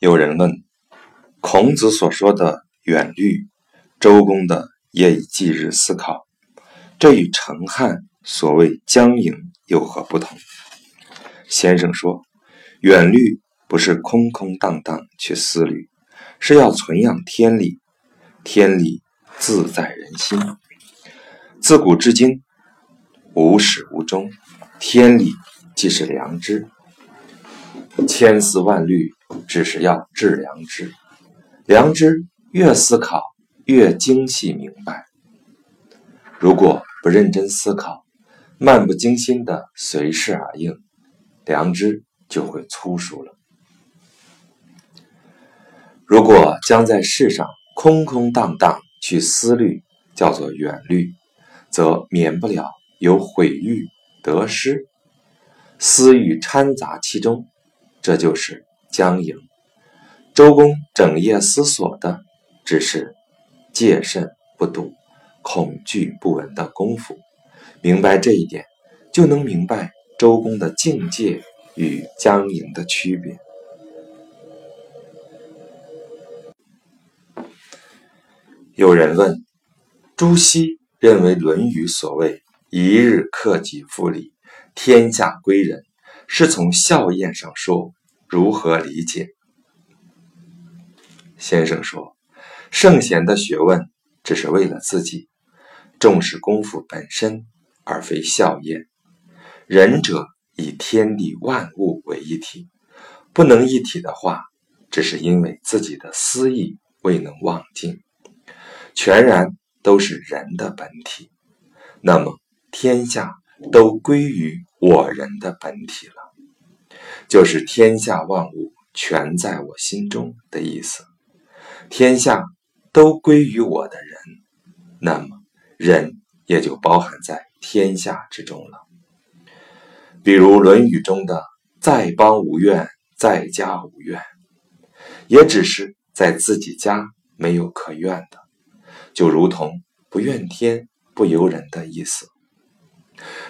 有人问：孔子所说的远虑，周公的夜以继日思考，这与程汉所谓将营有何不同？先生说，远虑不是空空荡荡去思虑，是要存养天理。天理自在人心，自古至今，无始无终，天理即是良知。千丝万虑，只是要治良知。良知越思考，越精细明白。如果不认真思考，漫不经心的随势而应，良知就会粗疏了。如果将在世上，空空荡荡去思虑，叫做远虑，则免不了有毁誉得失，私欲掺杂其中，这就是僵营。周公整夜思索的，只是戒慎不睹、恐惧不闻的功夫。明白这一点，就能明白周公的境界与僵营的区别。有人问：朱熹认为《论语》所谓“一日克己复礼，天下归仁”，是从孝宴上说，如何理解？先生说：“圣贤的学问只是为了自己，重视功夫本身，而非孝宴。仁者以天地万物为一体，不能一体的话，只是因为自己的私意未能忘尽。”全然都是人的本体，那么天下都归于我人的本体了，就是天下万物全在我心中的意思。天下都归于我的人，那么人也就包含在天下之中了。比如《论语》中的“在邦无怨，在家无怨”，也只是在自己家没有可怨的。就如同不怨天不尤人的意思。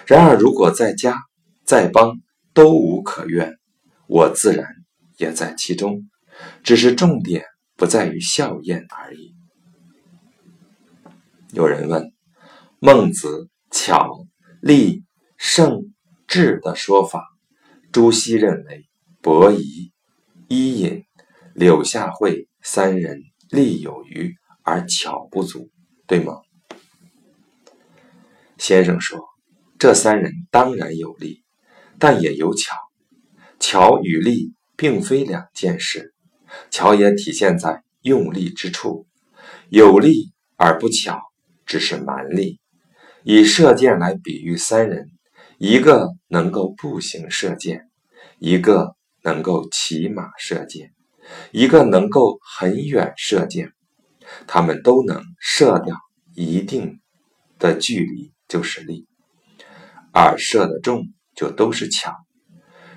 然而，如果在家在邦都无可怨，我自然也在其中，只是重点不在于笑宴而已。有人问：孟子巧、利、胜、智的说法，朱熹认为伯夷、伊尹、柳下惠三人力有余。而巧不足，对吗？先生说，这三人当然有利，但也有巧。巧与利并非两件事，巧也体现在用力之处。有力而不巧，只是蛮力。以射箭来比喻三人，一个能够步行射箭，一个能够骑马射箭，一个能够很远射箭。他们都能射掉一定的距离，就是力；而射得中，就都是巧。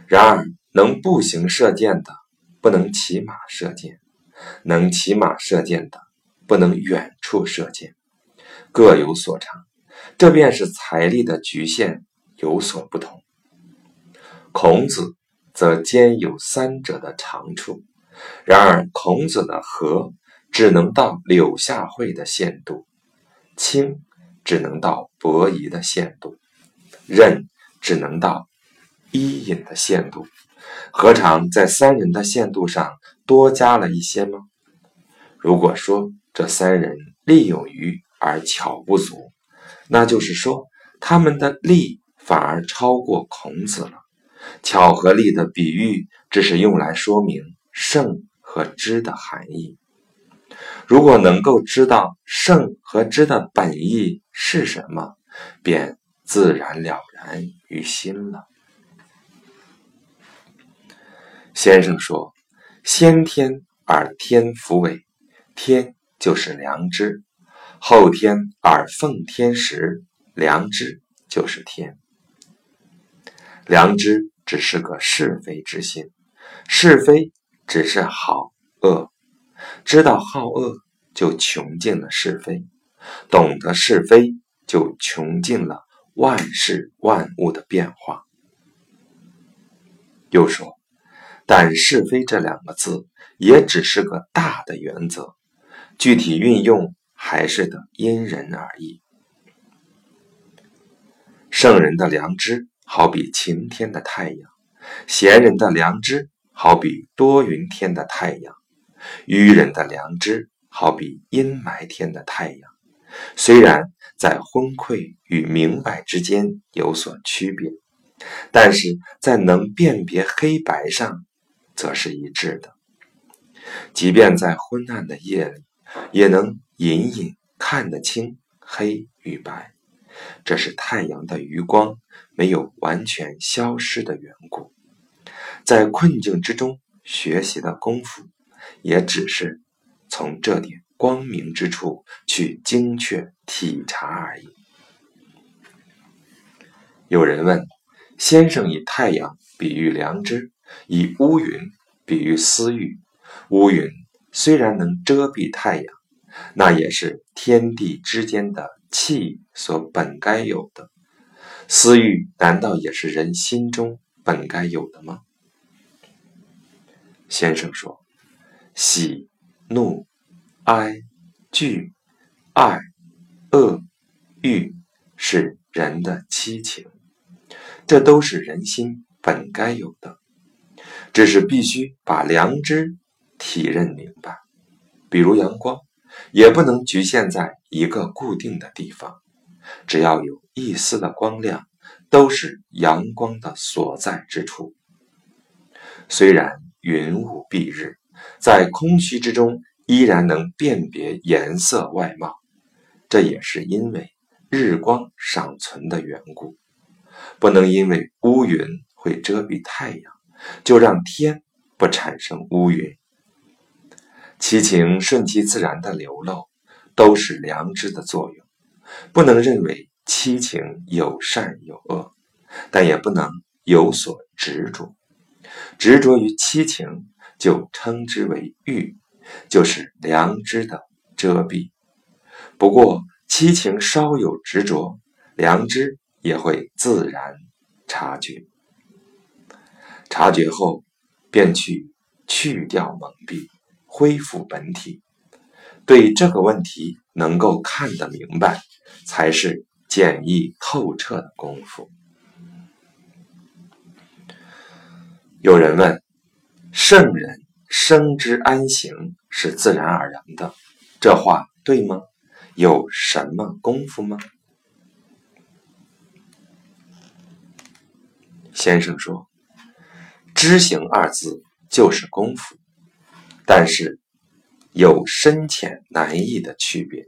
然而，能步行射箭的，不能骑马射箭；能骑马射箭的，不能远处射箭。各有所长，这便是财力的局限有所不同。孔子则兼有三者的长处。然而，孔子的和。只能到柳下惠的限度，轻只能到伯夷的限度，任只能到伊尹的限度，何尝在三人的限度上多加了一些吗？如果说这三人力有余而巧不足，那就是说他们的力反而超过孔子了。巧和力的比喻只是用来说明圣和知的含义。如果能够知道圣和知的本意是什么，便自然了然于心了。先生说：“先天而天福为，天就是良知；后天而奉天时，良知就是天。良知只是个是非之心，是非只是好恶。”知道好恶，就穷尽了是非；懂得是非，就穷尽了万事万物的变化。又说，但是非这两个字也只是个大的原则，具体运用还是得因人而异。圣人的良知好比晴天的太阳，贤人的良知好比多云天的太阳，愚人的良知好比阴霾天的太阳。虽然在昏聩与明白之间有所区别，但是在能辨别黑白上，则是一致的。即便在昏暗的夜里，也能隐隐看得清黑与白。这是太阳的余光没有完全消失的缘故。在困境之中学习的功夫，也只是从这点光明之处去精确体察而已。有人问：先生以太阳比喻良知，以乌云比喻私欲。乌云虽然能遮蔽太阳，那也是天地之间的。气所本该有的私欲，难道也是人心中本该有的吗？先生说：喜、怒、哀、惧、爱、恶、欲，是人的七情，这都是人心本该有的，只是必须把良知体认明白。比如阳光。也不能局限在一个固定的地方，只要有一丝的光亮，都是阳光的所在之处。虽然云雾蔽日，在空虚之中依然能辨别颜色外貌，这也是因为日光尚存的缘故。不能因为乌云会遮蔽太阳，就让天不产生乌云。七情顺其自然的流露，都是良知的作用。不能认为七情有善有恶，但也不能有所执着。执着于七情，就称之为欲，就是良知的遮蔽。不过，七情稍有执着，良知也会自然察觉。察觉后，便去去掉蒙蔽。恢复本体，对这个问题能够看得明白，才是简易透彻的功夫。有人问：圣人生之安行是自然而然的，这话对吗？有什么功夫吗？先生说：“知行二字就是功夫。”但是有深浅难易的区别。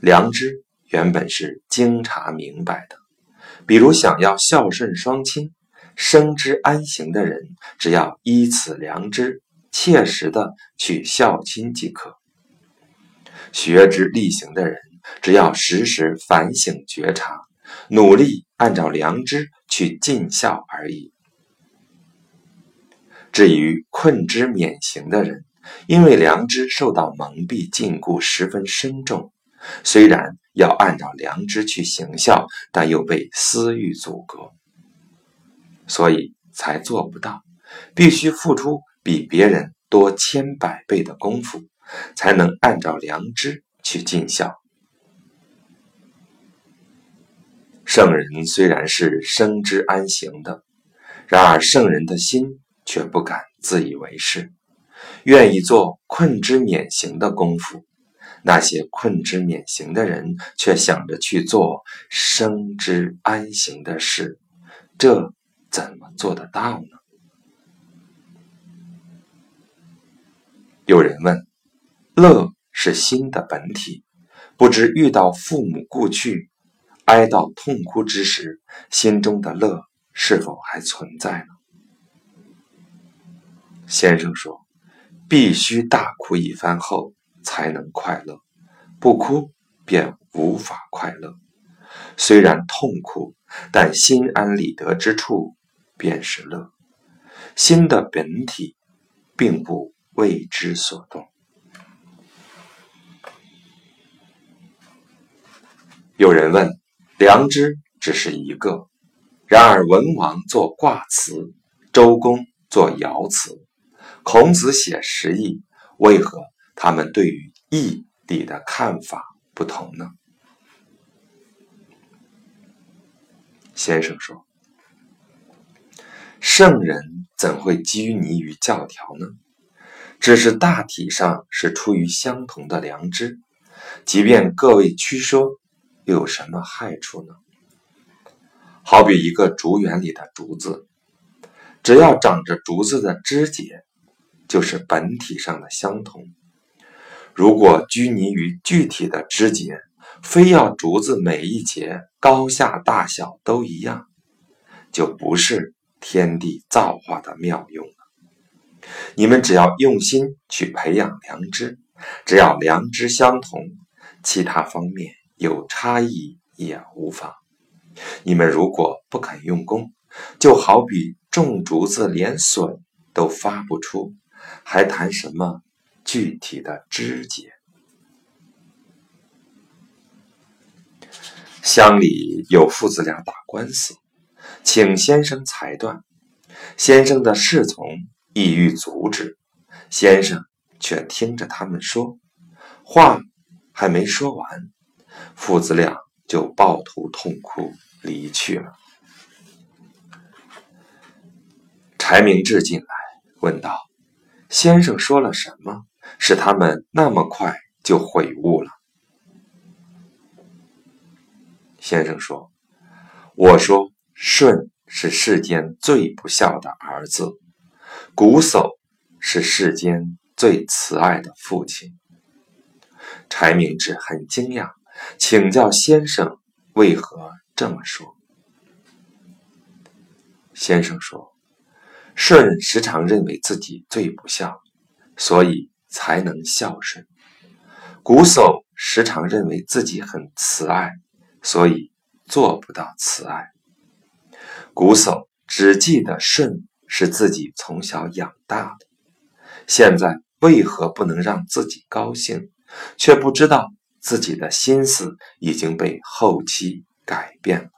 良知原本是经察明白的，比如想要孝顺双亲、生之安行的人，只要依此良知，切实的去孝亲即可；学之力行的人，只要时时反省觉察，努力按照良知去尽孝而已。至于困之免行的人，因为良知受到蒙蔽禁锢十分深重，虽然要按照良知去行孝，但又被私欲阻隔，所以才做不到。必须付出比别人多千百倍的功夫，才能按照良知去尽孝。圣人虽然是生之安行的，然而圣人的心。却不敢自以为是，愿意做困之免行的功夫。那些困之免行的人，却想着去做生之安行的事，这怎么做得到呢？有人问：乐是心的本体，不知遇到父母故去、哀悼痛哭之时，心中的乐是否还存在呢？先生说：“必须大哭一番后才能快乐，不哭便无法快乐。虽然痛苦，但心安理得之处便是乐。心的本体并不为之所动。”有人问：“良知只是一个，然而文王做卦辞，周公做爻辞，孔子写十义，为何他们对于义理的看法不同呢？先生说：“圣人怎会拘泥于教条呢？只是大体上是出于相同的良知，即便各位曲说，又有什么害处呢？好比一个竹园里的竹子，只要长着竹子的枝节，就是本体上的相同。如果拘泥于具体的枝节，非要竹子每一节高下大小都一样，就不是天地造化的妙用。你们只要用心去培养良知，只要良知相同，其他方面有差异也无妨。你们如果不肯用功，就好比种竹子连笋都发不出，还谈什么具体的枝节？乡里有父子俩打官司，请先生裁断。先生的侍从意欲阻止，先生却听着他们说话，还没说完，父子俩就抱头痛哭离去了。柴明志进来问道：“先生说了什么，使他们那么快就悔悟了？”先生说：“我说舜是世间最不孝的儿子，瞽叟是世间最慈爱的父亲。”柴明志很惊讶，请教先生为何这么说。先生说：“舜时常认为自己最不孝，所以才能孝顺；瞽叟时常认为自己很慈爱。”所以做不到慈爱。瞽叟只记得舜是自己从小养大的，现在为何不能让自己高兴，却不知道自己的心思已经被后期改变了，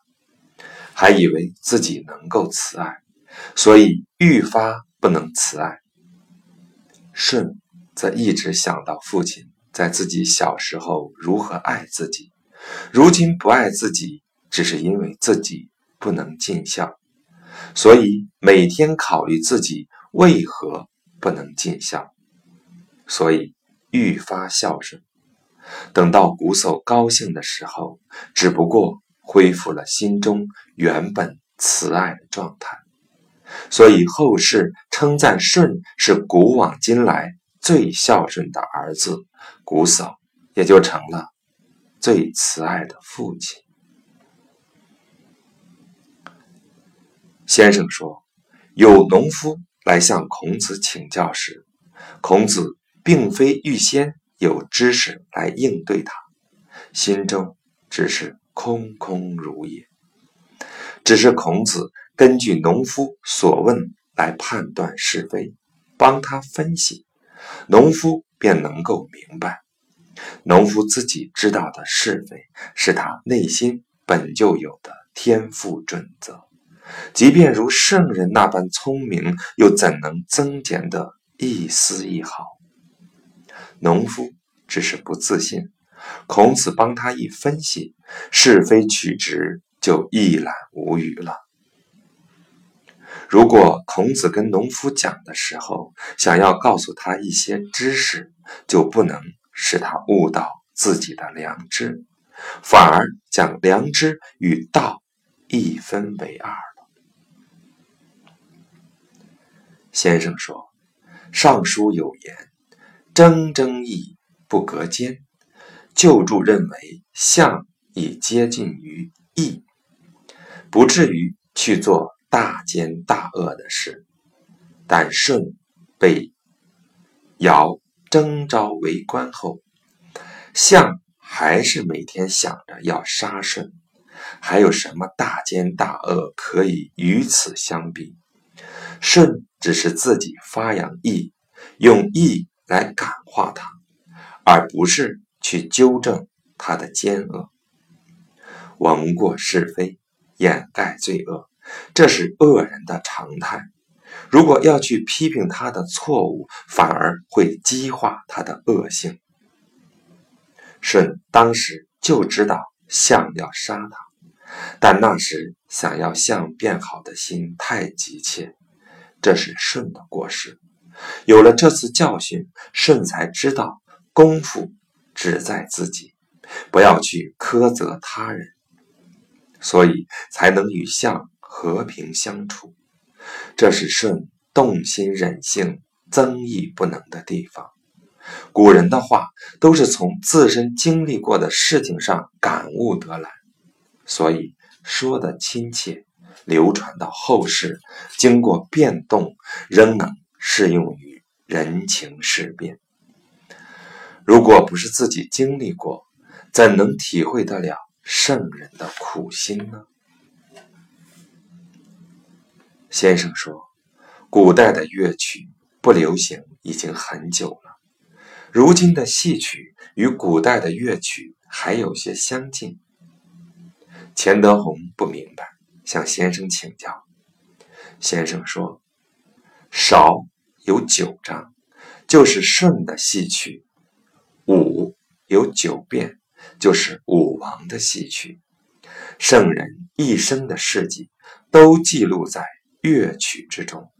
还以为自己能够慈爱，所以愈发不能慈爱。舜则一直想到父亲在自己小时候如何爱自己。如今不爱自己，只是因为自己不能尽孝，所以每天考虑自己为何不能尽孝，所以愈发孝顺。等到瞽叟高兴的时候，只不过恢复了心中原本慈爱的状态，所以后世称赞舜是古往今来最孝顺的儿子，瞽叟也就成了。最慈爱的父亲，先生说，有农夫来向孔子请教时，孔子并非预先有知识来应对他，心中只是空空如也。只是孔子根据农夫所问来判断是非，帮他分析，农夫便能够明白。农夫自己知道的是非，是他内心本就有的天赋准则。即便如圣人那般聪明，又怎能增减的一丝一毫？农夫只是不自信，孔子帮他一分析，是非曲直就一览无余了。如果孔子跟农夫讲的时候，想要告诉他一些知识，就不能。使他悟到自己的良知，反而将良知与道一分为二先生说：“尚书有言，铮铮义不隔间。”旧注认为相已接近于义，不至于去做大奸大恶的事。但舜被尧。征召为官后，相还是每天想着要杀舜，还有什么大奸大恶可以与此相比？舜只是自己发扬义，用义来感化他，而不是去纠正他的奸恶。闻过是非，掩盖罪恶，这是恶人的常态。如果要去批评他的错误，反而会激化他的恶性。舜当时就知道象要杀他，但那时想要象变好的心太急切，这是舜的过失。有了这次教训，舜才知道功夫只在自己，不要去苛责他人，所以才能与象和平相处。这是舜动心忍性、增益不能的地方。古人的话都是从自身经历过的事情上感悟得来，所以说的亲切，流传到后世，经过变动，仍能适用于人情世变。如果不是自己经历过，怎能体会得了圣人的苦心呢？先生说，古代的乐曲不流行已经很久了。如今的戏曲与古代的乐曲还有些相近。钱德洪不明白，向先生请教。先生说：“韶有九章，就是舜的戏曲；武有九变，就是武王的戏曲。圣人一生的事迹都记录在。”乐曲之中，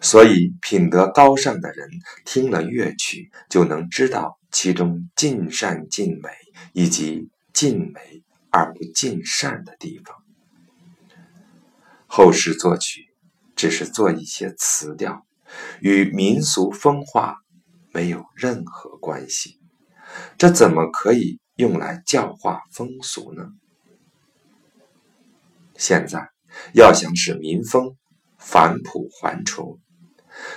所以品德高尚的人听了乐曲，就能知道其中尽善尽美，以及尽美而不尽善的地方。后世作曲只是做一些词调，与民俗风化没有任何关系，这怎么可以用来教化风俗呢？现在。要想使民风返璞还淳，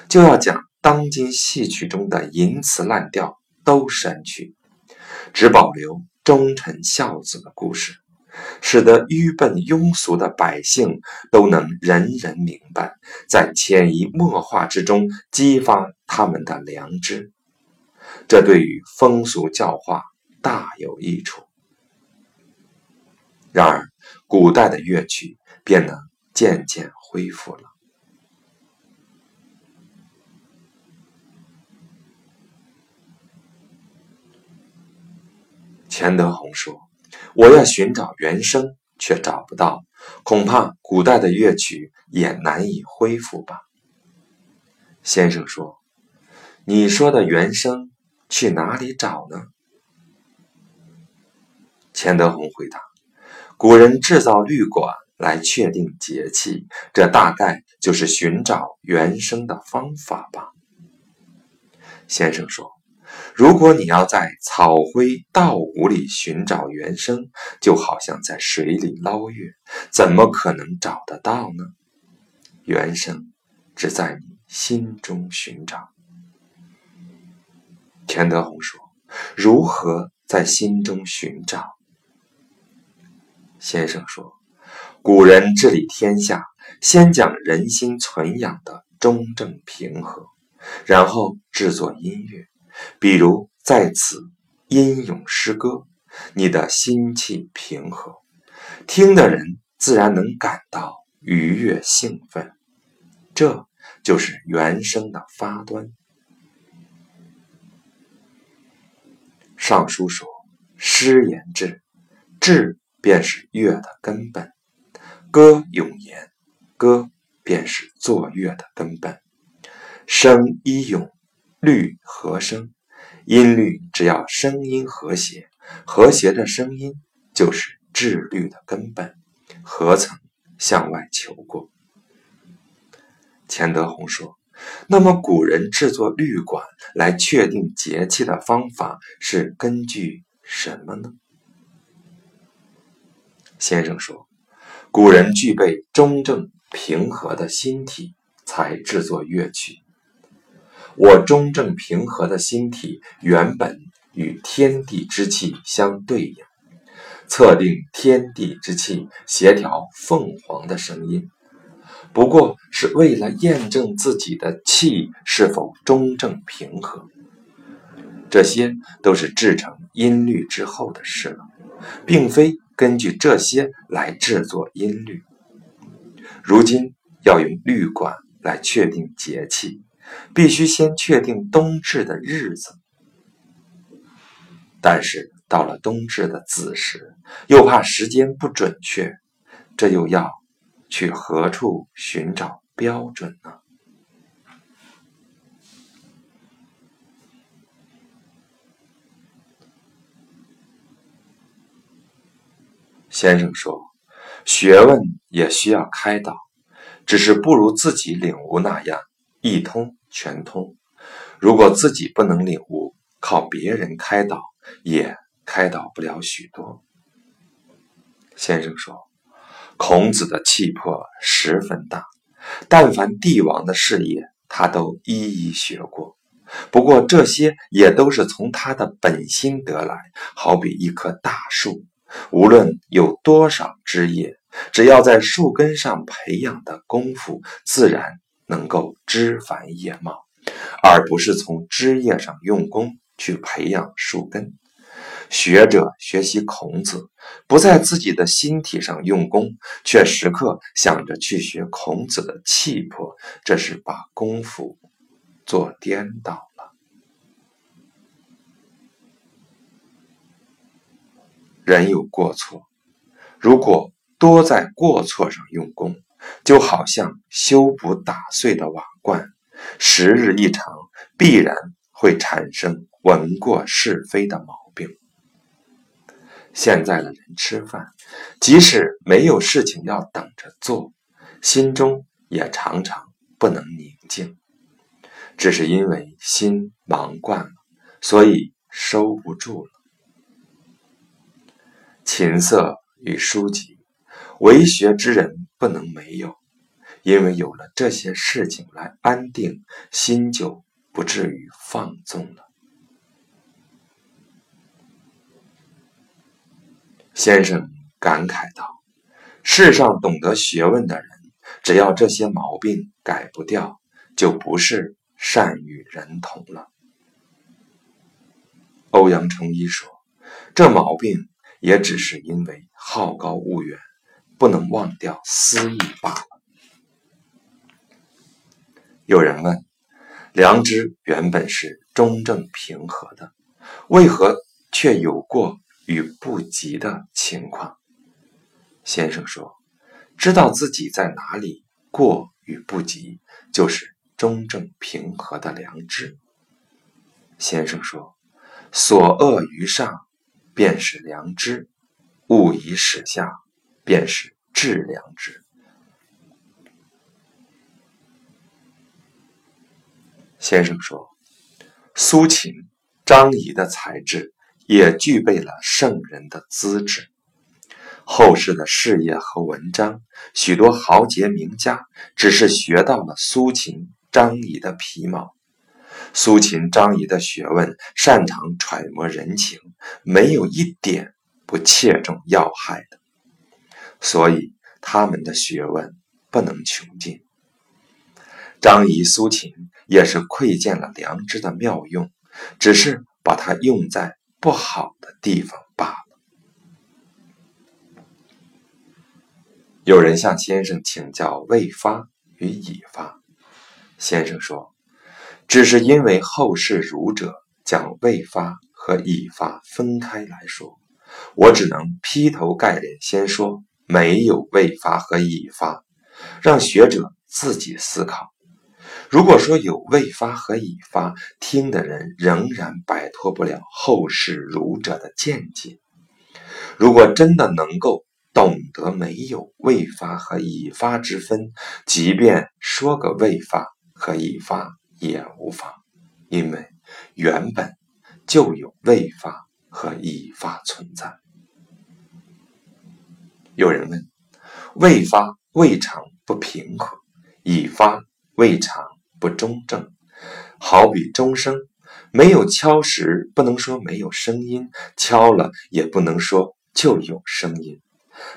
就要将当今戏曲中的淫词滥调都删去，只保留忠臣孝子的故事，使得愚笨庸俗的百姓都能人人明白，在潜移默化之中激发他们的良知，这对于风俗教化大有益处。然而，古代的乐曲。便能渐渐恢复了。钱德洪说：“我要寻找原声，却找不到，恐怕古代的乐曲也难以恢复吧。”先生说：“你说的原声去哪里找呢？”钱德洪回答：“古人制造律管。”来确定节气，这大概就是寻找原声的方法吧。先生说：“如果你要在草灰稻谷里寻找原声，就好像在水里捞月，怎么可能找得到呢？原声只在你心中寻找。”钱德洪说：“如何在心中寻找？”先生说。古人治理天下，先讲人心存养的中正平和，然后制作音乐。比如在此吟咏诗歌，你的心气平和，听的人自然能感到愉悦兴奋。这就是原声的发端。尚书说：“诗言志，志便是乐的根本。”歌咏言，歌便是作乐的根本。声一咏，律和声，音律只要声音和谐，和谐的声音就是治律的根本，何曾向外求过？钱德洪说：“那么古人制作律管来确定节气的方法是根据什么呢？”先生说。古人具备中正平和的心体，才制作乐曲。我中正平和的心体原本与天地之气相对应，测定天地之气，协调凤凰的声音，不过是为了验证自己的气是否中正平和。这些都是制成音律之后的事了，并非。根据这些来制作音律。如今要用律管来确定节气，必须先确定冬至的日子。但是到了冬至的子时，又怕时间不准确，这又要去何处寻找标准呢？先生说：“学问也需要开导，只是不如自己领悟那样一通全通。如果自己不能领悟，靠别人开导也开导不了许多。”先生说：“孔子的气魄十分大，但凡帝王的事业，他都一一学过。不过这些也都是从他的本心得来，好比一棵大树。”无论有多少枝叶，只要在树根上培养的功夫，自然能够枝繁叶茂，而不是从枝叶上用功去培养树根。学者学习孔子，不在自己的心体上用功，却时刻想着去学孔子的气魄，这是把功夫做颠倒了。人有过错，如果多在过错上用功，就好像修补打碎的瓦罐，时日一长，必然会产生闻过是非的毛病。现在的人吃饭，即使没有事情要等着做，心中也常常不能宁静，只是因为心忙惯了，所以收不住了。琴瑟与书籍，为学之人不能没有，因为有了这些事情来安定心，就不至于放纵了。先生感慨道：“世上懂得学问的人，只要这些毛病改不掉，就不是善与人同了。”欧阳成一说：“这毛病。”也只是因为好高骛远，不能忘掉私意罢了。有人问：良知原本是中正平和的，为何却有过与不及的情况？先生说：知道自己在哪里过与不及，就是中正平和的良知。先生说：所恶于上。便是良知，勿以始下，便是致良知。先生说，苏秦、张仪的才智也具备了圣人的资质。后世的事业和文章，许多豪杰名家只是学到了苏秦、张仪的皮毛。苏秦、张仪的学问，擅长揣摩人情，没有一点不切中要害的，所以他们的学问不能穷尽。张仪、苏秦也是窥见了良知的妙用，只是把它用在不好的地方罢了。有人向先生请教未发与已发，先生说。只是因为后世儒者将未发和已发分开来说，我只能劈头盖脸先说没有未发和已发，让学者自己思考。如果说有未发和已发，听的人仍然摆脱不了后世儒者的见解。如果真的能够懂得没有未发和已发之分，即便说个未发和已发。也无妨，因为原本就有未发和已发存在。有人问：未发未尝不平和，已发未尝不中正？好比钟声，没有敲时，不能说没有声音；敲了，也不能说就有声音。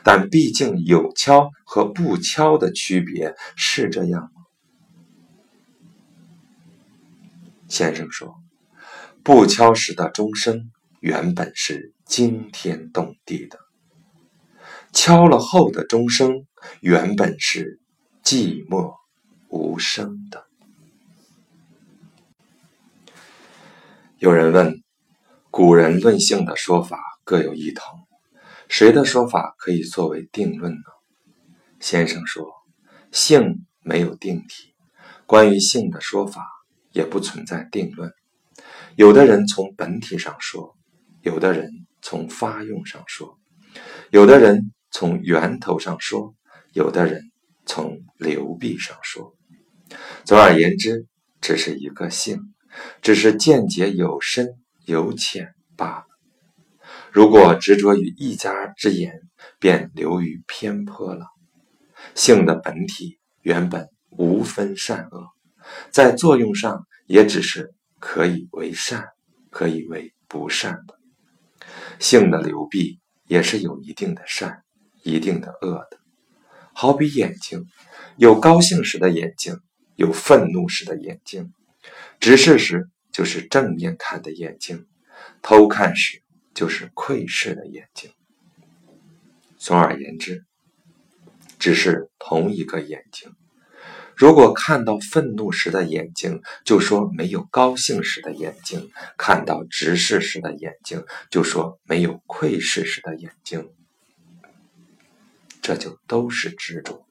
但毕竟有敲和不敲的区别，是这样吗？先生说：“不敲时的钟声原本是惊天动地的，敲了后的钟声原本是寂寞无声的。有人问：古人论性的说法各有异同，谁的说法可以作为定论呢？先生说：性没有定体，关于性的说法也不存在定论。有的人从本体上说，有的人从发用上说，有的人从源头上说，有的人从流弊上说。总而言之，只是一个性。只是见解有深有浅罢了。如果执着于一家之言，便流于偏颇了。性的本体原本无分善恶，在作用上也只是可以为善，可以为不善的。性的流弊也是有一定的善，一定的恶的。好比眼睛，有高兴时的眼睛，有愤怒时的眼睛。直视时就是正面看的眼睛，偷看时就是窥视的眼睛。总而言之，只是同一个眼睛。如果看到愤怒时的眼睛，就说没有高兴时的眼睛；看到直视时的眼睛，就说没有窥视时的眼睛。这就都是执着，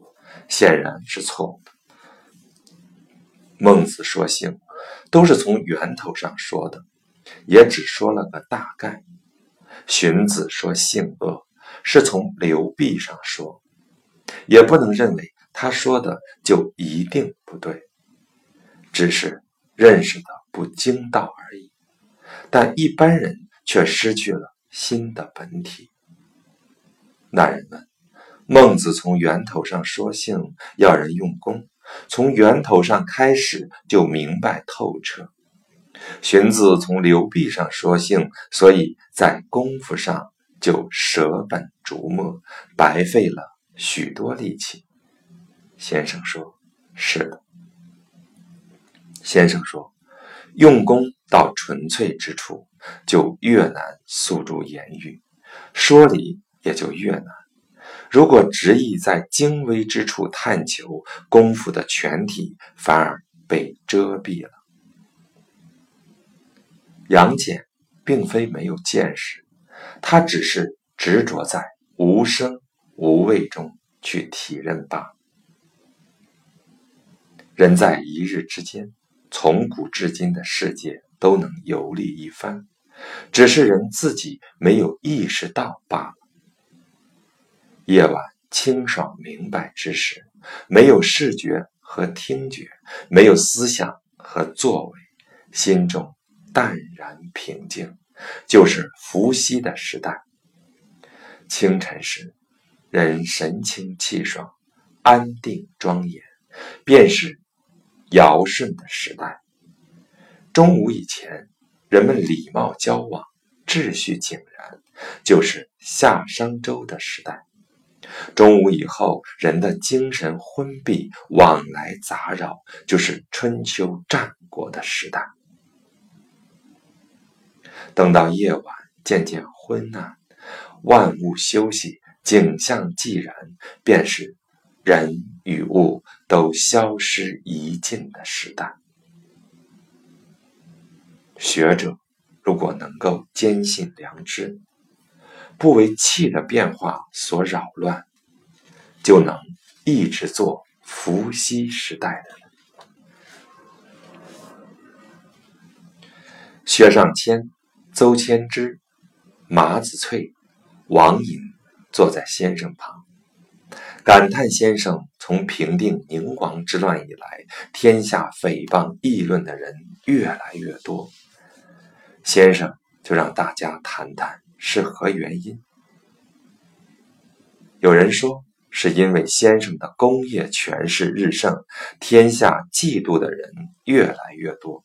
显然是错误的。孟子说性。都是从源头上说的，也只说了个大概。荀子说性恶，是从流弊上说，也不能认为他说的就一定不对，只是认识的不精到而已。但一般人却失去了心的本体。那人问：孟子从源头上说性，要人用功。从源头上开始就明白透彻。荀子从流弊上说性，所以在功夫上就舍本逐末，白费了许多力气。先生说：“是的。”先生说：“用功到纯粹之处，就越难诉诸言语，说理也就越难。”如果执意在精微之处探求功夫的全体，反而被遮蔽了。杨戬并非没有见识，他只是执着在无声无味中去体认罢。人在一日之间，从古至今的世界都能游历一番，只是人自己没有意识到罢了。夜晚清爽明白之时，没有视觉和听觉，没有思想和作为，心中淡然平静，就是伏羲的时代。清晨时，人神清气爽，安定庄严，便是尧舜的时代。中午以前，人们礼貌交往，秩序井然，就是夏商周的时代。中午以后，人的精神昏闭，往来杂扰，就是春秋战国的时代。等到夜晚渐渐昏暗，万物休息，景象寂然，便是人与物都消失一尽的时代。学者如果能够坚信良知。不为气的变化所扰乱，就能一直做伏羲时代的人。薛尚谦、邹谦之、马子翠、王寅坐在先生旁，感叹先生从平定宁王之乱以来，天下诽谤议论的人越来越多。先生就让大家谈谈。是何原因？有人说是因为先生的功业权势日盛，天下嫉妒的人越来越多；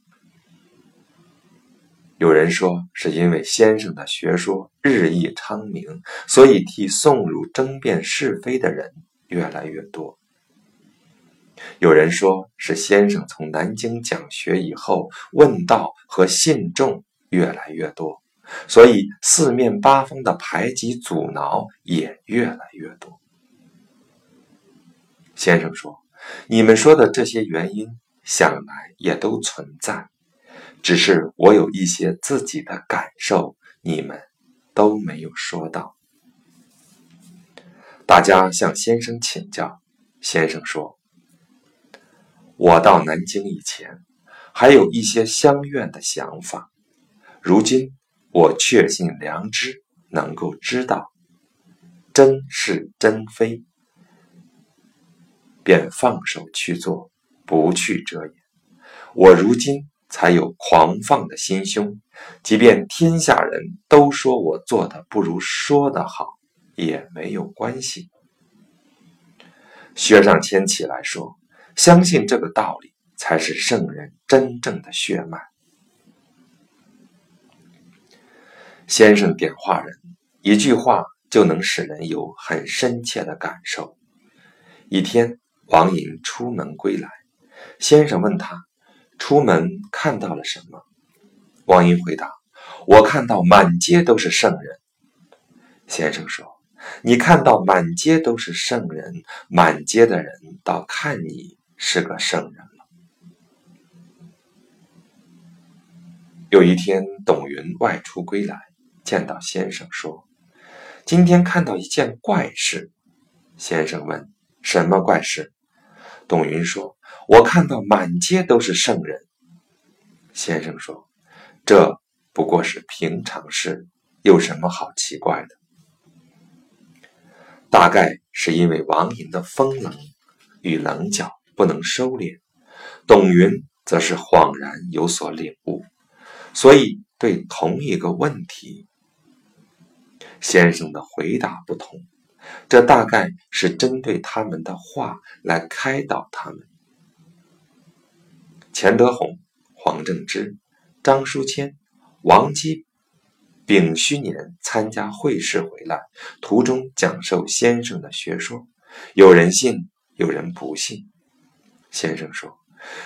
有人说是因为先生的学说日益昌明，所以替宋儒争辩是非的人越来越多；有人说是先生从南京讲学以后，问道和信众越来越多。所以，四面八方的排挤阻挠也越来越多。先生说：“你们说的这些原因，想来也都存在，只是我有一些自己的感受，你们都没有说到。大家向先生请教，先生说：“我到南京以前，还有一些相怨的想法，如今我确信良知能够知道真是真非。”便放手去做，不去遮掩。我如今才有狂放的心胸，即便天下人都说我做的不如说的好，也没有关系。薛尚谦起来说：“相信这个道理，才是圣人真正的血脉。”先生点化人，一句话就能使人有很深切的感受。一天。王寅出门归来，先生问他：“出门看到了什么？”王寅回答：“我看到满街都是圣人。”先生说：“你看到满街都是圣人，满街的人倒看你是个圣人了。”有一天，董云外出归来，见到先生说：“今天看到一件怪事。”先生问：“什么怪事？”董云说：“我看到满街都是圣人。”先生说：“这不过是平常事，有什么好奇怪的？大概是因为王寅的风冷与棱角不能收敛，董云则是恍然有所领悟，所以对同一个问题，先生的回答不同。”这大概是针对他们的话来开导他们。钱德洪、黄正之、张书谦、王基丙戌年参加会试回来，途中讲授先生的学说，有人信，有人不信。先生说：“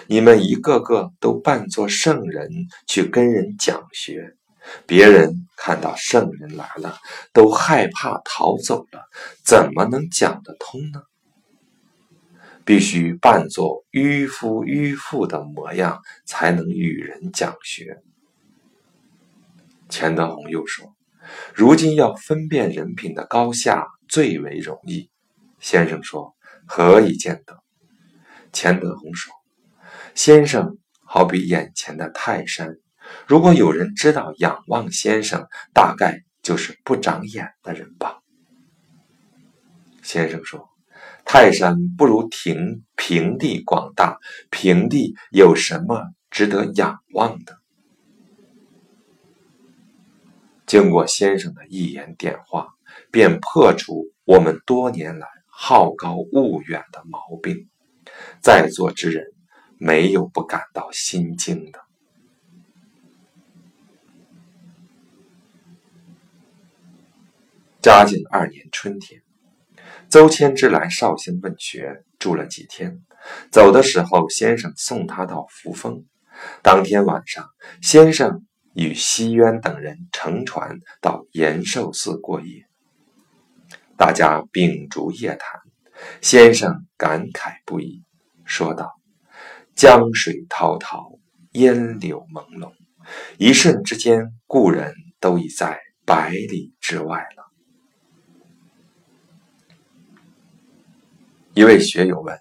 你们一个个都扮作圣人去跟人讲学。”别人看到圣人来了，都害怕逃走了，怎么能讲得通呢？必须扮作迂夫迂妇的模样，才能与人讲学。钱德洪又说：“如今要分辨人品的高下最为容易。”先生说：“何以见得？”钱德洪说：“先生好比眼前的泰山。”如果有人知道仰望先生，大概就是不长眼的人吧。先生说：“泰山不如平平地广大，平地有什么值得仰望的？”经过先生的一言点化，便破除我们多年来好高骛远的毛病。在座之人，没有不感到心惊的。嘉靖二年春天，邹谦之来绍兴问学，住了几天。走的时候，先生送他到扶风。当天晚上，先生与西渊等人乘船到延寿寺过夜。大家秉烛夜谈，先生感慨不已，说道：“江水滔滔，烟柳朦胧，一瞬之间，故人都已在百里之外了。”一位学友问：“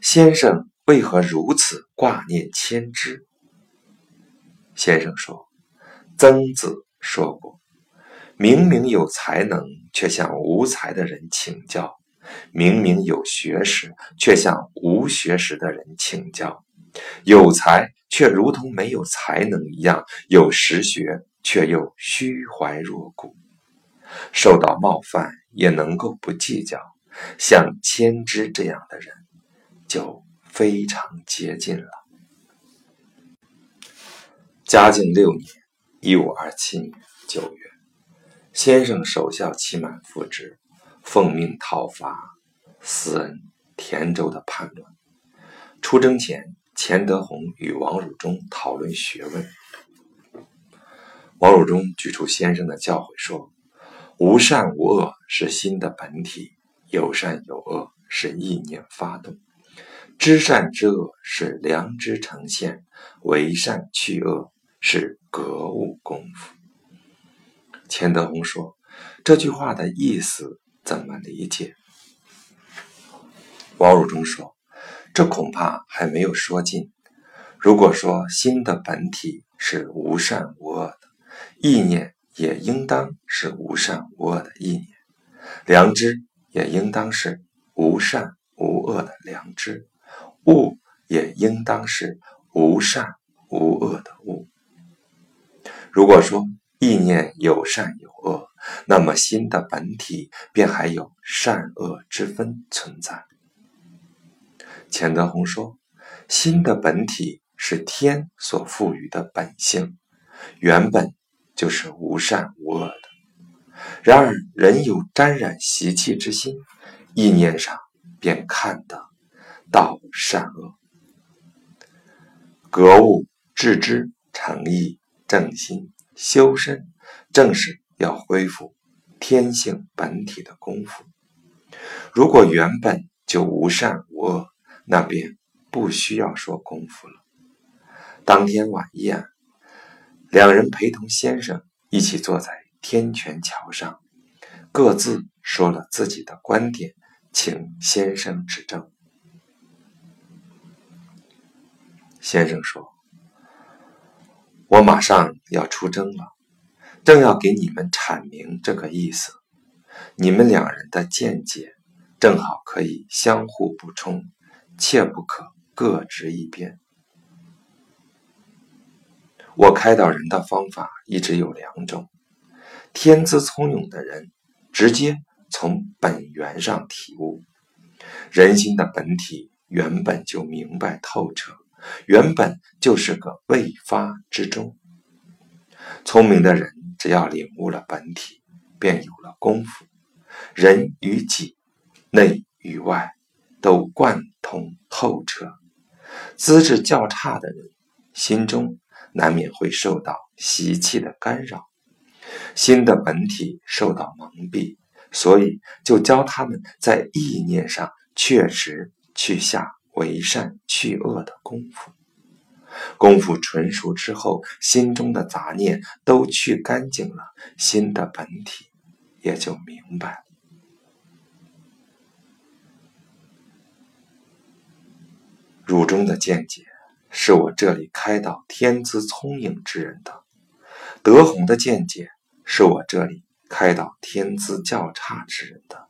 先生为何如此挂念千枝？”先生说：“曾子说过，明明有才能，却向无才的人请教；明明有学识，却向无学识的人请教；有才却如同没有才能一样，有实学却又虚怀若谷，受到冒犯也能够不计较。”像千之这样的人，就非常接近了。嘉靖六年（一五二七年）九月，先生守孝期满复职，奉命讨伐思恩田州的叛乱。出征前，钱德洪与王汝中讨论学问。王汝中举出先生的教诲说：“无善无恶是心的本体。”有善有恶是意念发动，知善知恶是良知呈现，为善去恶是格物功夫。钱德洪说：“这句话的意思怎么理解？”王汝中说：“这恐怕还没有说尽。如果说心的本体是无善无恶的，意念也应当是无善无恶的意念，良知也应当是无善无恶的良知。”物也应当是无善无恶的物。如果说意念有善有恶，那么心的本体便还有善恶之分存在。钱德洪说：“心的本体是天所赋予的本性，原本就是无善无恶的。然而人有沾染习气之心，意念上便看得。”到善恶，格物致知、诚意正心、修身，正是要恢复天性本体的功夫。如果原本就无善无恶，那便不需要说功夫了。当天晚宴，两人陪同先生一起坐在天泉桥上，各自说了自己的观点，请先生指正。先生说：“我马上要出征了，正要给你们阐明这个意思。你们两人的见解正好可以相互补充，切不可各执一边。我开导人的方法一直有两种：天资聪颖的人直接从本源上体悟，人心的本体原本就明白透彻。”原本就是个未发之中。聪明的人只要领悟了本体，便有了功夫。人与己、内与外都贯通透彻。资质较差的人，心中难免会受到习气的干扰，心的本体受到蒙蔽，所以就教他们在意念上确实去下。为善去恶的功夫，功夫纯熟之后，心中的杂念都去干净了，心的本体也就明白了。汝中的见解是我这里开导天资聪颖之人的，德宏的见解是我这里开导天资较差之人的。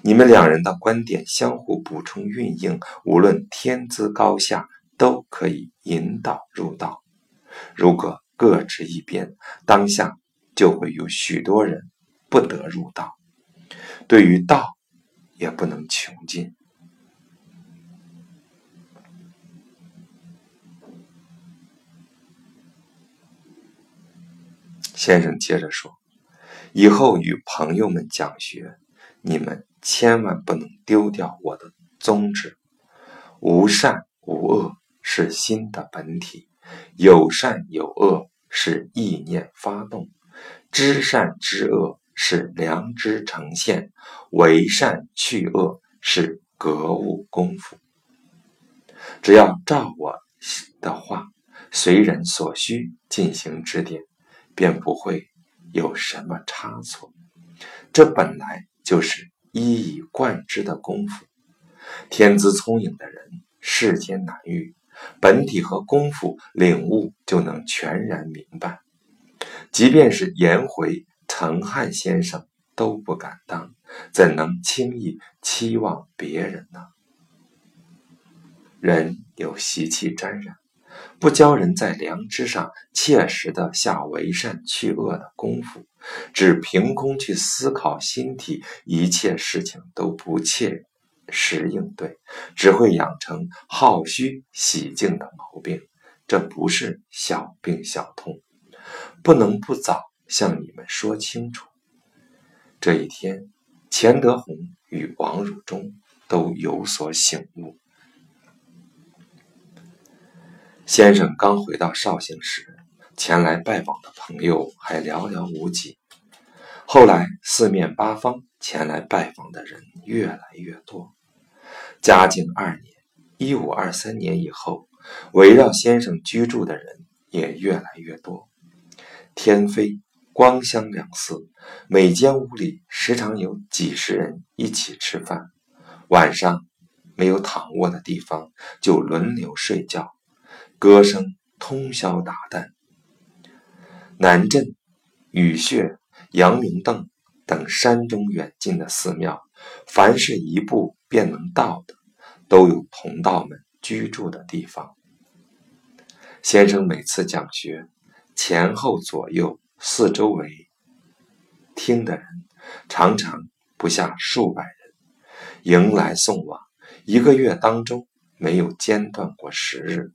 你们两人的观点相互补充运用，无论天资高下，都可以引导入道。如果各执一边，当下就会有许多人不得入道，对于道也不能穷尽。先生接着说：“以后与朋友们讲学，你们。”千万不能丢掉我的宗旨。无善无恶是心的本体，有善有恶是意念发动，知善知恶是良知呈现，为善去恶是格物功夫。只要照我的话，随人所需进行指点，便不会有什么差错。这本来就是。一以贯之的功夫，天资聪颖的人世间难遇，本体和功夫领悟就能全然明白。即便是颜回、程汉先生都不敢当，怎能轻易期望别人呢？人有习气沾染。不教人在良知上切实的下为善去恶的功夫，只凭空去思考心体一切事情都不切实应对，只会养成好虚喜静的毛病。这不是小病小痛，不能不早向你们说清楚。这一天，钱德洪与王汝中都有所醒悟。先生刚回到绍兴时，前来拜访的朋友还寥寥无几。后来四面八方前来拜访的人越来越多，嘉靖二年（一五二三年）以后，围绕先生居住的人也越来越多。天妃、光香两寺，每间屋里时常有几十人一起吃饭。晚上没有躺卧的地方，就轮流睡觉，歌声通宵达旦。南镇、雨穴、阳明洞等山中远近的寺庙，凡是一步便能到的，都有同道们居住的地方。先生每次讲学。前后左右四周围听的人常常不下数百人，迎来送往，一个月当中没有间断过十日。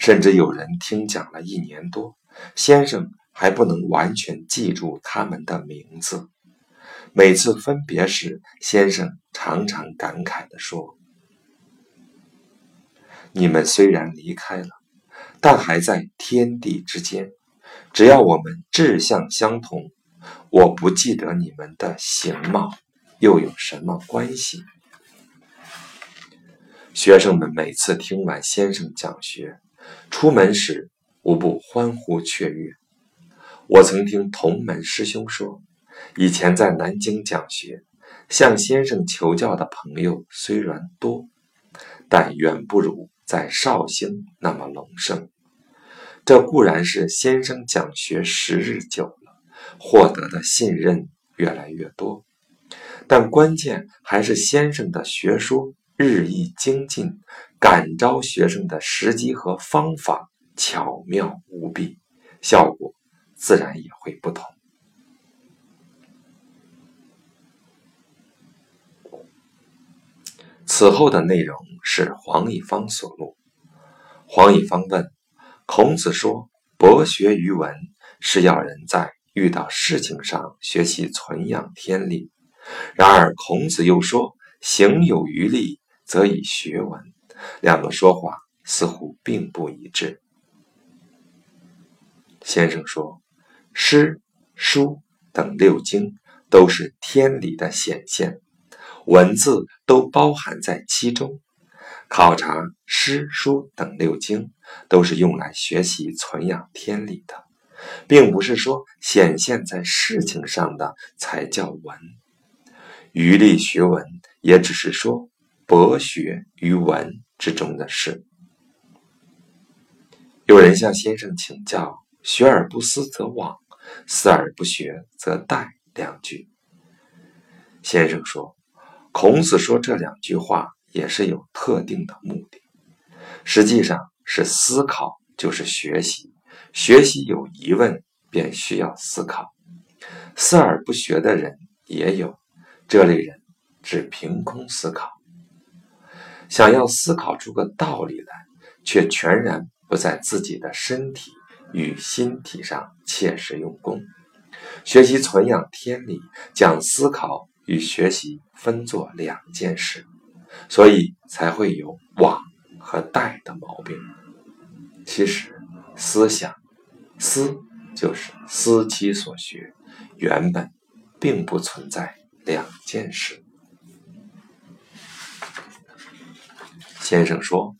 甚至有人听讲了一年多，先生还不能完全记住他们的名字。每次分别时，先生常常感慨地说：“你们虽然离开了。”但还在天地之间，只要我们志向相同，我不记得你们的形貌，又有什么关系？学生们每次听完先生讲学，出门时无不欢呼雀跃。我曾听同门师兄说，以前在南京讲学，向先生求教的朋友虽然多，但远不如。在绍兴那么隆盛，这固然是先生讲学时日久了，获得的信任越来越多，但关键还是先生的学说日益精进，感召学生的时机和方法巧妙无比，效果自然也会不同。此后的内容。是黄以方所录。黄以方问孔子说：“博学于文，是要人在遇到事情上学习存养天理。”然而孔子又说：“行有余力，则以学文。”两个说法似乎并不一致。先生说：“诗、书等六经都是天理的显现，文字都包含在其中。”考察诗书等六经，都是用来学习存养天理的，并不是说显现在事情上的才叫文。余力学文，也只是说博学于文之中的事。有人向先生请教：“学而不思则罔，思而不学则殆。”两句。先生说：“孔子说这两句话。”也是有特定的目的，实际上是思考就是学习，学习有疑问便需要思考。思而不学的人也有，这类人只凭空思考，想要思考出个道理来，却全然不在自己的身体与心体上切实用功。学习存养天理，将思考与学习分作两件事。所以才会有往和怠的毛病。其实，思想思就是思其所学，原本并不存在两件事。先生说，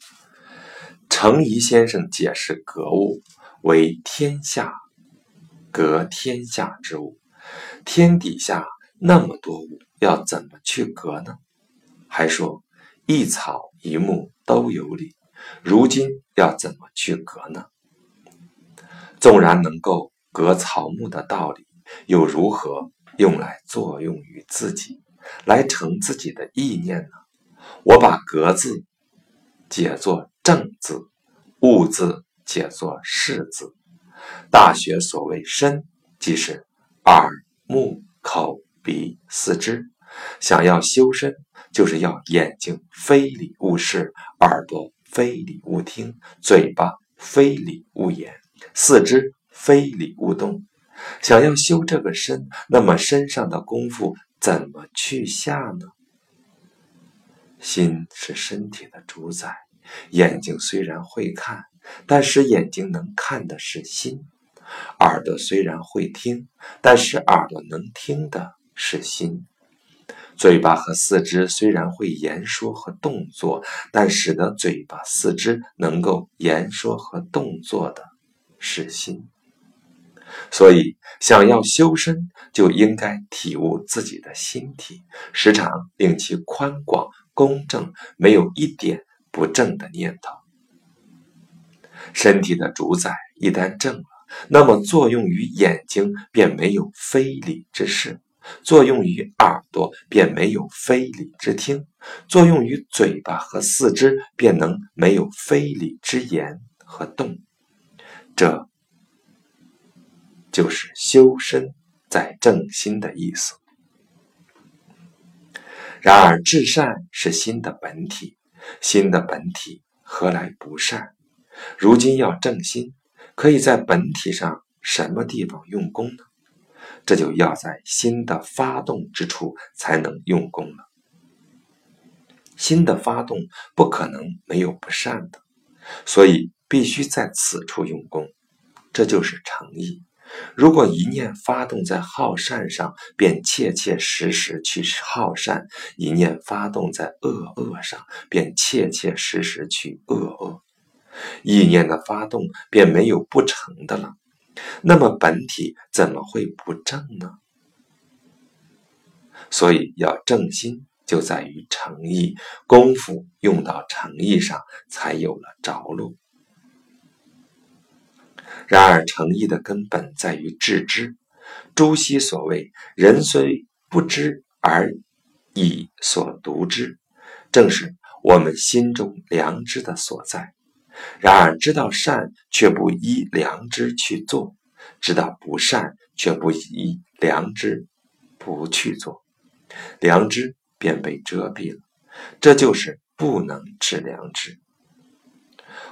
程颐先生解释格物为天下，格天下之物。天底下那么多物，要怎么去格呢？还说一草一木都有理，如今要怎么去格呢？纵然能够格草木的道理，又如何用来作用于自己，来成自己的意念呢？我把“格”字解作“正”字，“物”字解作“视”字。大学所谓身，即是耳、目、口、鼻、四肢。想要修身，就是要眼睛非礼勿视，耳朵非礼勿听，嘴巴非礼勿言，四肢非礼勿动。想要修这个身，那么身上的功夫怎么去下呢？心是身体的主宰，眼睛虽然会看，但是眼睛能看的是心；耳朵虽然会听，但是耳朵能听的是心。嘴巴和四肢虽然会言说和动作，但使得嘴巴、四肢能够言说和动作的是心。所以，想要修身，就应该体悟自己的心体，时常令其宽广、公正，没有一点不正的念头。身体的主宰一旦正了，那么作用于眼睛便没有非礼之事，作用于耳朵便没有非礼之听，作用于嘴巴和四肢便能没有非礼之言和动。这。就是修身在正心的意思。然而，至善是心的本体，心的本体何来不善？如今要正心，可以在本体上什么地方用功呢？这就要在心的发动之处才能用功了。心的发动不可能没有不善的，所以必须在此处用功，这就是诚意。如果一念发动在好善上，便切切实实去好善；一念发动在恶恶上，便切切实实去恶恶。意念的发动便没有不成的了。那么本体怎么会不正呢？所以要正心，就在于诚意功夫用到诚意上，才有了着落。然而，诚意的根本在于致知。朱熹所谓“人虽不知而以所独知”，正是我们心中良知的所在。然而，知道善却不依良知去做，知道不善却不依良知不去做，良知便被遮蔽了。这就是不能治良知。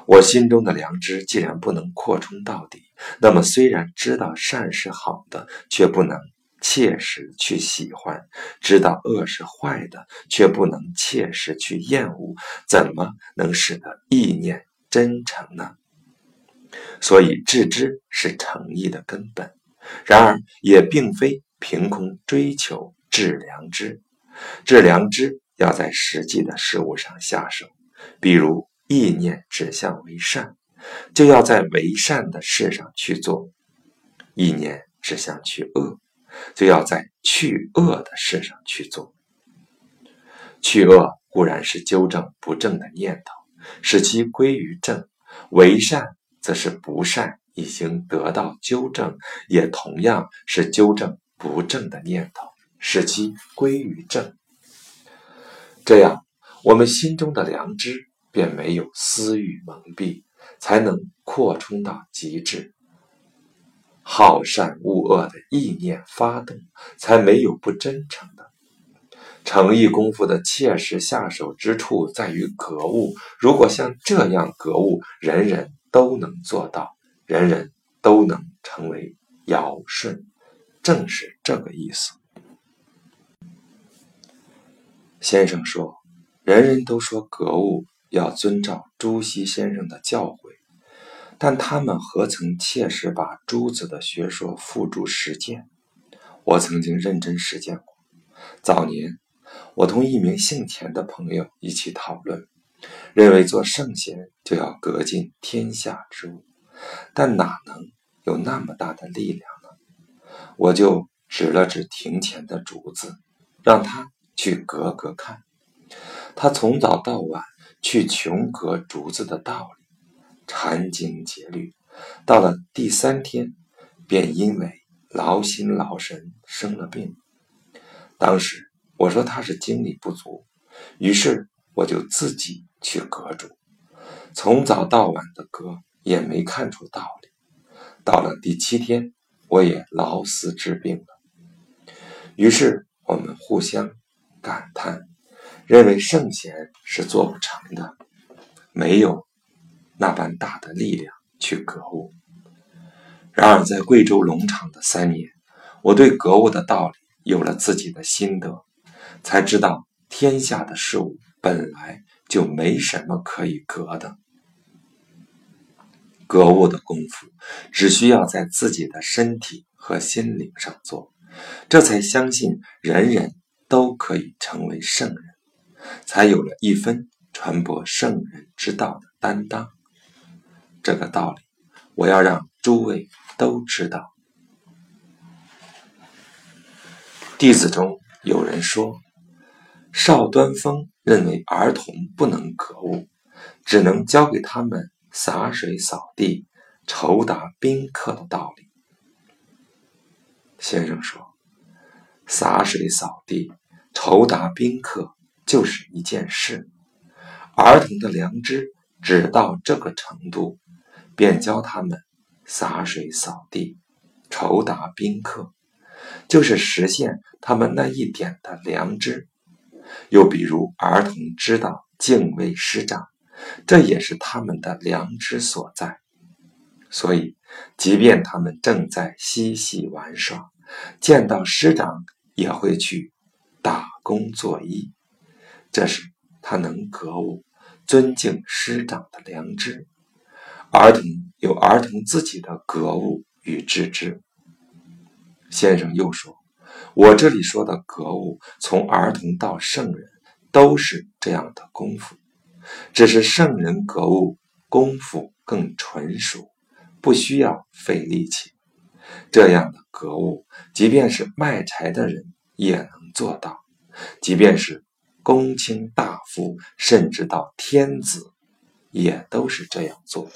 我心中的良知既然不能扩充到底，那么虽然知道善是好的，却不能切实去喜欢；知道恶是坏的，却不能切实去厌恶，怎么能使得意念真诚呢？所以，致知是诚意的根本。然而，也并非凭空追求致良知，致良知要在实际的事物上下手，比如。意念指向为善，就要在为善的事上去做；意念指向去恶，就要在去恶的事上去做。去恶固然是纠正不正的念头，使其归于正；为善则是不善已经得到纠正，也同样是纠正不正的念头，使其归于正。这样，我们心中的良知。便没有私欲蒙蔽，才能扩充到极致。好善恶恶的意念发动，才没有不真诚的。诚意功夫的切实下手之处在于格物。如果像这样格物，人人都能做到，人人都能成为尧舜，正是这个意思。先生说，人人都说格物。要遵照朱熹先生的教诲，但他们何曾切实把朱子的学说付诸实践？我曾经认真实践过。早年，我同一名姓田的朋友一起讨论，认为做圣贤就要革尽天下之物，但哪能有那么大的力量呢？我就指了指庭前的竹子，让他去革革看。他从早到晚。去穷革竹子的道理，殚精竭虑，到了第三天，便因为劳心劳神生了病。当时我说他是精力不足，于是我就自己去割竹，从早到晚的割，也没看出道理。到了第七天，我也劳思治病了。于是我们互相感叹。认为圣贤是做不成的，没有那般大的力量去格物。然而在贵州农场的三年，我对格物的道理有了自己的心得，才知道天下的事物本来就没什么可以格的。格物的功夫，只需要在自己的身体和心灵上做，这才相信人人都可以成为圣人，才有了一分传播圣人之道的担当。这个道理，我要让诸位都知道。弟子中有人说，邵端峰认为儿童不能格物，只能教给他们洒水扫地、酬答宾客的道理。先生说，洒水扫地、酬答宾客就是一件事，儿童的良知只到这个程度，便教他们洒水扫地、酬答宾客。就是实现他们那一点的良知，又比如儿童知道敬畏师长，这也是他们的良知所在。所以，即便他们正在嬉戏玩耍，见到师长也会去打工作揖，这是他能格物、尊敬师长的良知。儿童有儿童自己的格物与知之。先生又说：“我这里说的格物，从儿童到圣人，都是这样的功夫，只是圣人格物功夫更纯熟，不需要费力气。这样的格物，即便是卖柴的人也能做到，即便是公卿大夫，甚至到天子，也都是这样做。”